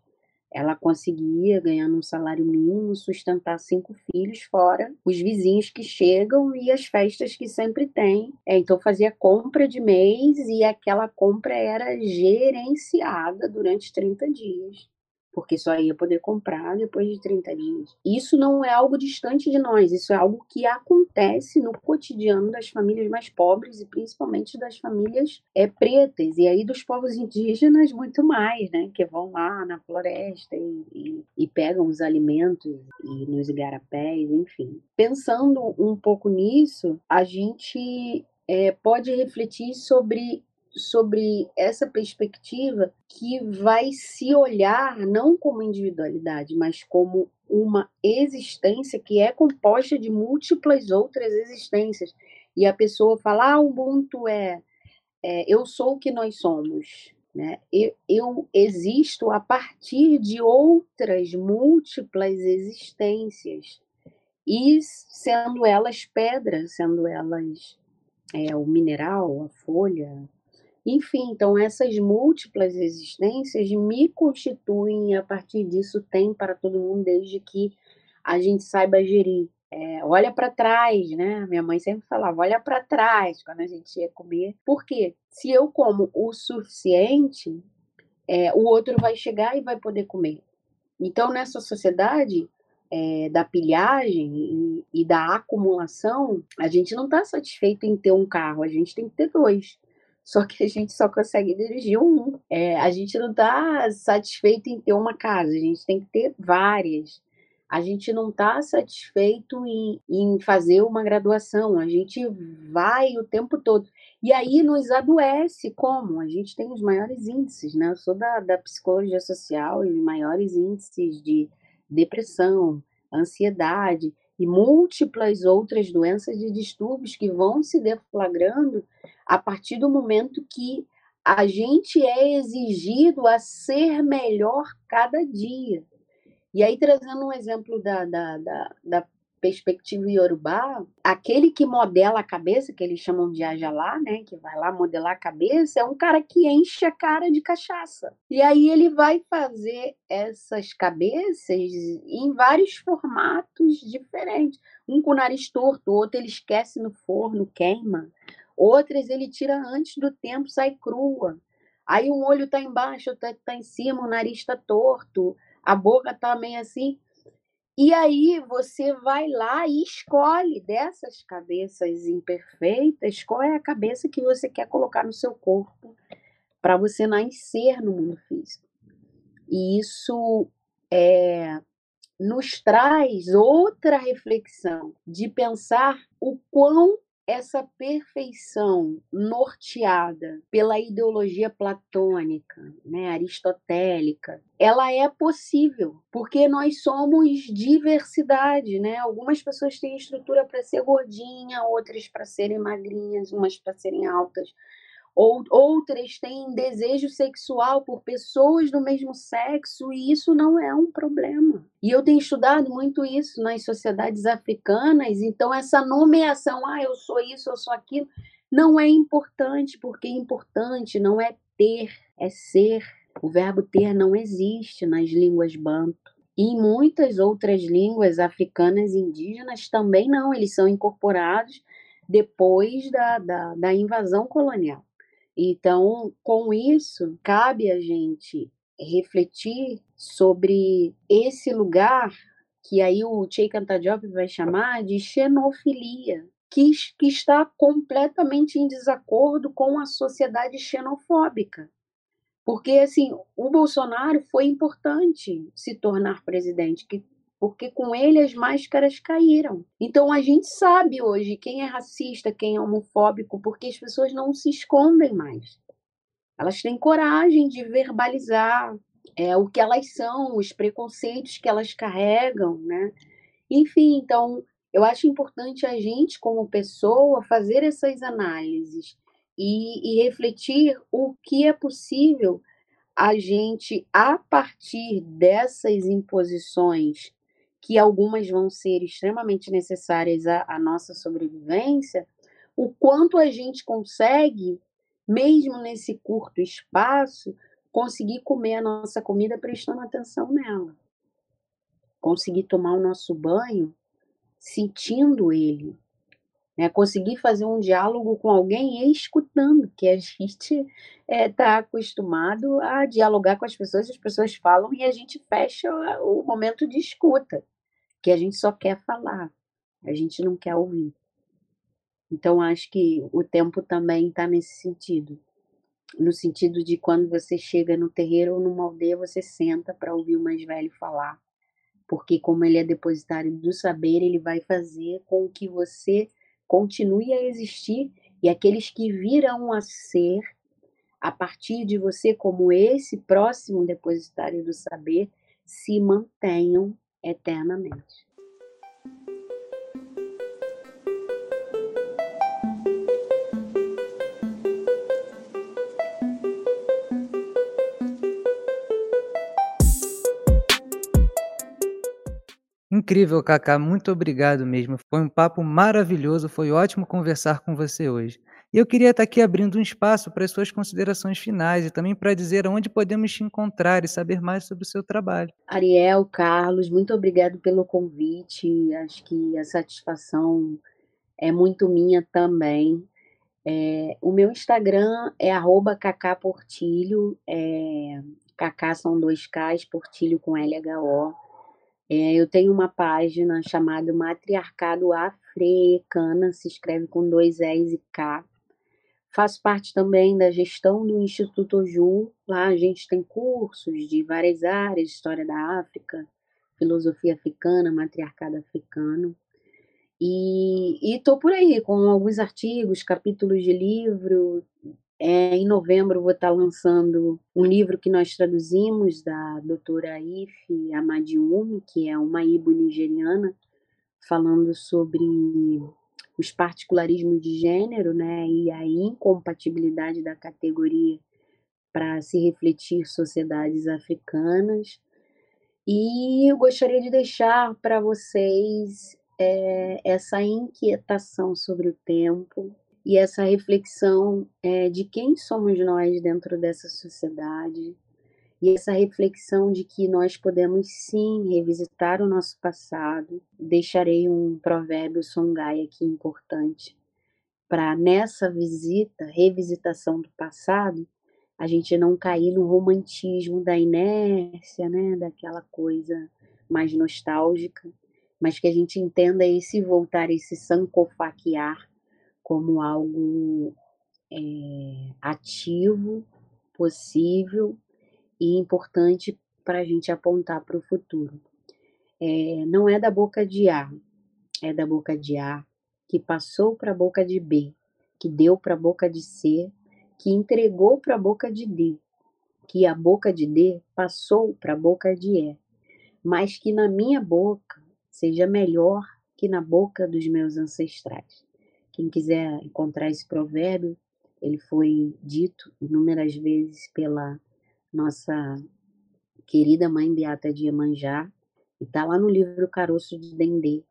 ela conseguia, ganhando um salário mínimo, sustentar cinco filhos, fora os vizinhos que chegam e as festas que sempre tem. É, então fazia compra de mês e aquela compra era gerenciada durante 30 dias porque só ia poder comprar depois de 30 dias. Isso não é algo distante de nós, isso é algo que acontece no cotidiano das famílias mais pobres e principalmente das famílias é, pretas, e aí dos povos indígenas muito mais, né, que vão lá na floresta e, e, e pegam os alimentos e nos igarapés, enfim. Pensando um pouco nisso, a gente é, pode refletir sobre sobre essa perspectiva que vai se olhar não como individualidade, mas como uma existência que é composta de múltiplas outras existências. E a pessoa fala, ah, Ubuntu é, é eu sou o que nós somos. Né? Eu, eu existo a partir de outras múltiplas existências, e sendo elas pedra, sendo elas é, o mineral, a folha, enfim, então essas múltiplas existências me constituem e a partir disso tem para todo mundo desde que a gente saiba gerir. É, olha para trás, né? Minha mãe sempre falava, olha para trás quando a gente ia comer. Por quê? Se eu como o suficiente, é, o outro vai chegar e vai poder comer. Então, nessa sociedade é, da pilhagem e, e da acumulação, a gente não está satisfeito em ter um carro, a gente tem que ter dois só que a gente só consegue dirigir um. É, a gente não está satisfeito em ter uma casa, a gente tem que ter várias. A gente não está satisfeito em, em fazer uma graduação, a gente vai o tempo todo. E aí nos adoece como? A gente tem os maiores índices, né? Eu sou da, da psicologia social, os maiores índices de depressão, ansiedade e múltiplas outras doenças e distúrbios que vão se deflagrando a partir do momento que a gente é exigido a ser melhor cada dia. E aí, trazendo um exemplo da, da, da, da perspectiva iorubá, aquele que modela a cabeça, que eles chamam de ajalá, né, que vai lá modelar a cabeça, é um cara que enche a cara de cachaça. E aí ele vai fazer essas cabeças em vários formatos diferentes. Um com o nariz torto, outro ele esquece no forno, queima. Outras ele tira antes do tempo, sai crua. Aí um olho está embaixo, está tá em cima, o nariz está torto, a boca está meio assim. E aí você vai lá e escolhe dessas cabeças imperfeitas qual é a cabeça que você quer colocar no seu corpo para você nascer no mundo físico. E isso é, nos traz outra reflexão de pensar o quão essa perfeição norteada pela ideologia platônica, né, aristotélica, ela é possível, porque nós somos diversidade, né? Algumas pessoas têm estrutura para ser gordinha, outras para serem magrinhas, umas para serem altas, ou, outras têm desejo sexual por pessoas do mesmo sexo, e isso não é um problema. E eu tenho estudado muito isso nas sociedades africanas, então essa nomeação, ah, eu sou isso, eu sou aquilo, não é importante, porque importante não é ter, é ser. O verbo ter não existe nas línguas banto. E em muitas outras línguas africanas e indígenas também não, eles são incorporados depois da, da, da invasão colonial. Então, com isso, cabe a gente refletir sobre esse lugar que aí o Cheikh Diop vai chamar de xenofilia, que, que está completamente em desacordo com a sociedade xenofóbica. Porque, assim, o Bolsonaro foi importante se tornar presidente, que porque com ele as máscaras caíram. Então a gente sabe hoje quem é racista, quem é homofóbico, porque as pessoas não se escondem mais. Elas têm coragem de verbalizar, é, o que elas são, os preconceitos que elas carregam, né? Enfim, então eu acho importante a gente, como pessoa, fazer essas análises e, e refletir o que é possível a gente, a partir dessas imposições, que algumas vão ser extremamente necessárias à, à nossa sobrevivência, o quanto a gente consegue, mesmo nesse curto espaço, conseguir comer a nossa comida prestando atenção nela. Conseguir tomar o nosso banho sentindo ele. Né? Conseguir fazer um diálogo com alguém e escutando, que a gente está é, tá acostumado a dialogar com as pessoas, as pessoas falam e a gente fecha o momento de escuta, que a gente só quer falar, a gente não quer ouvir. Então, acho que o tempo também está nesse sentido no sentido de quando você chega no terreiro ou numa aldeia, você senta para ouvir o mais velho falar. Porque, como ele é depositário do saber, ele vai fazer com que você continue a existir e aqueles que virão a ser a partir de você, como esse próximo depositário do saber, se mantenham eternamente. Incrível, Kaká, muito obrigado mesmo. Foi um papo maravilhoso, foi ótimo conversar com você hoje. E eu queria estar aqui abrindo um espaço para as suas considerações finais e também para dizer onde podemos te encontrar e saber mais sobre o seu trabalho. Ariel, Carlos, muito obrigado pelo convite. Acho que a satisfação é muito minha também. É, o meu Instagram é @cacaportilho, é, são dois Ks, Portilho com LHO. É, eu tenho uma página chamada Matriarcado Africana, se escreve com dois S e K. Faço parte também da gestão do Instituto Oju. Lá a gente tem cursos de várias áreas, história da África, filosofia africana, matriarcado africano. E estou por aí com alguns artigos, capítulos de livro, é, em novembro vou estar lançando um livro que nós traduzimos da doutora Ife Amadiumi, que é uma ibo nigeriana, falando sobre os particularismos de gênero né, e a incompatibilidade da categoria para se refletir sociedades africanas. E eu gostaria de deixar para vocês é, essa inquietação sobre o tempo, e essa reflexão é, de quem somos nós dentro dessa sociedade e essa reflexão de que nós podemos sim revisitar o nosso passado. Deixarei um provérbio songai aqui importante para nessa visita, revisitação do passado, a gente não cair no romantismo da inércia, né, daquela coisa mais nostálgica, mas que a gente entenda esse voltar, esse sancofaquear como algo é, ativo, possível e importante para a gente apontar para o futuro. É, não é da boca de A, é da boca de A que passou para a boca de B, que deu para a boca de C, que entregou para a boca de D, que a boca de D passou para a boca de E, mas que na minha boca seja melhor que na boca dos meus ancestrais. Quem quiser encontrar esse provérbio, ele foi dito inúmeras vezes pela nossa querida mãe Beata de Iemanjá, e está lá no livro Caroço de Dendê.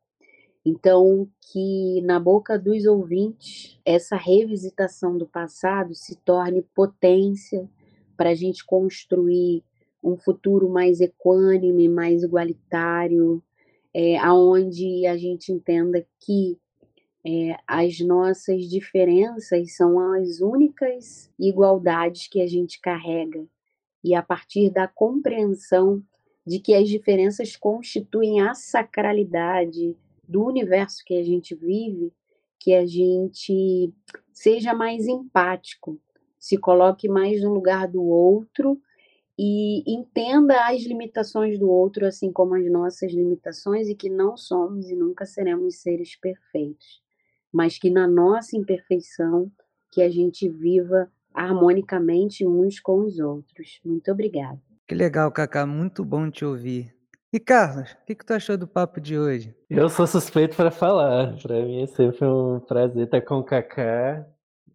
Então, que na boca dos ouvintes, essa revisitação do passado se torne potência para a gente construir um futuro mais equânime, mais igualitário, é, aonde a gente entenda que é, as nossas diferenças são as únicas igualdades que a gente carrega. E a partir da compreensão de que as diferenças constituem a sacralidade do universo que a gente vive, que a gente seja mais empático, se coloque mais no lugar do outro e entenda as limitações do outro, assim como as nossas limitações, e que não somos e nunca seremos seres perfeitos mas que na nossa imperfeição que a gente viva harmonicamente uns com os outros. Muito obrigada. Que legal, Cacá, muito bom te ouvir. E Carlos, o que, que tu achou do papo de hoje? Eu sou suspeito para falar. Para mim é sempre um prazer estar com o Cacá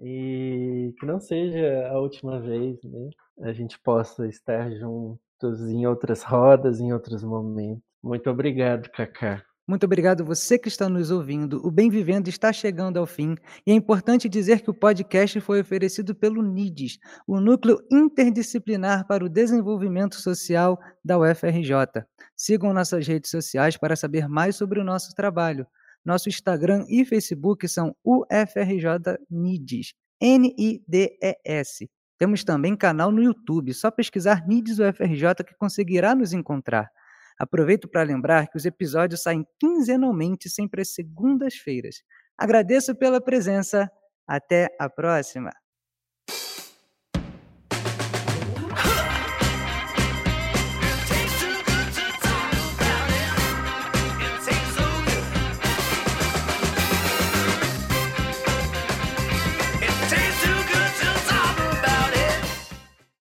e que não seja a última vez, né? A gente possa estar juntos em outras rodas, em outros momentos. Muito obrigado, Cacá. Muito obrigado você que está nos ouvindo. O Bem Vivendo está chegando ao fim e é importante dizer que o podcast foi oferecido pelo NIDES, o Núcleo Interdisciplinar para o Desenvolvimento Social da UFRJ. Sigam nossas redes sociais para saber mais sobre o nosso trabalho. Nosso Instagram e Facebook são UFRJ NIDES, N-I-D-E-S. Temos também canal no YouTube, só pesquisar NIDES UFRJ que conseguirá nos encontrar. Aproveito para lembrar que os episódios saem quinzenalmente, sempre às segundas-feiras. Agradeço pela presença. Até a próxima!